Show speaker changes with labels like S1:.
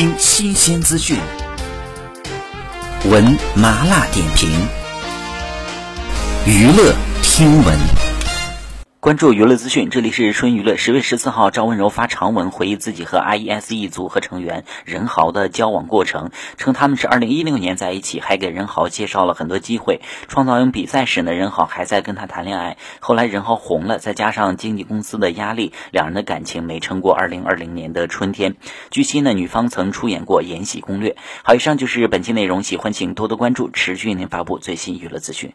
S1: 听新鲜资讯，闻麻辣点评，娱乐听闻。关注娱乐资讯，这里是春娱乐。十月十四号，赵温柔发长文回忆自己和 I.E.S.E 组合成员任豪的交往过程，称他们是二零一六年在一起，还给任豪介绍了很多机会。创造营比赛时呢，任豪还在跟他谈恋爱。后来任豪红了，再加上经纪公司的压力，两人的感情没撑过二零二零年的春天。据悉呢，女方曾出演过《延禧攻略》。好，以上就是本期内容，喜欢请多多关注，持续为您发布最新娱乐资讯。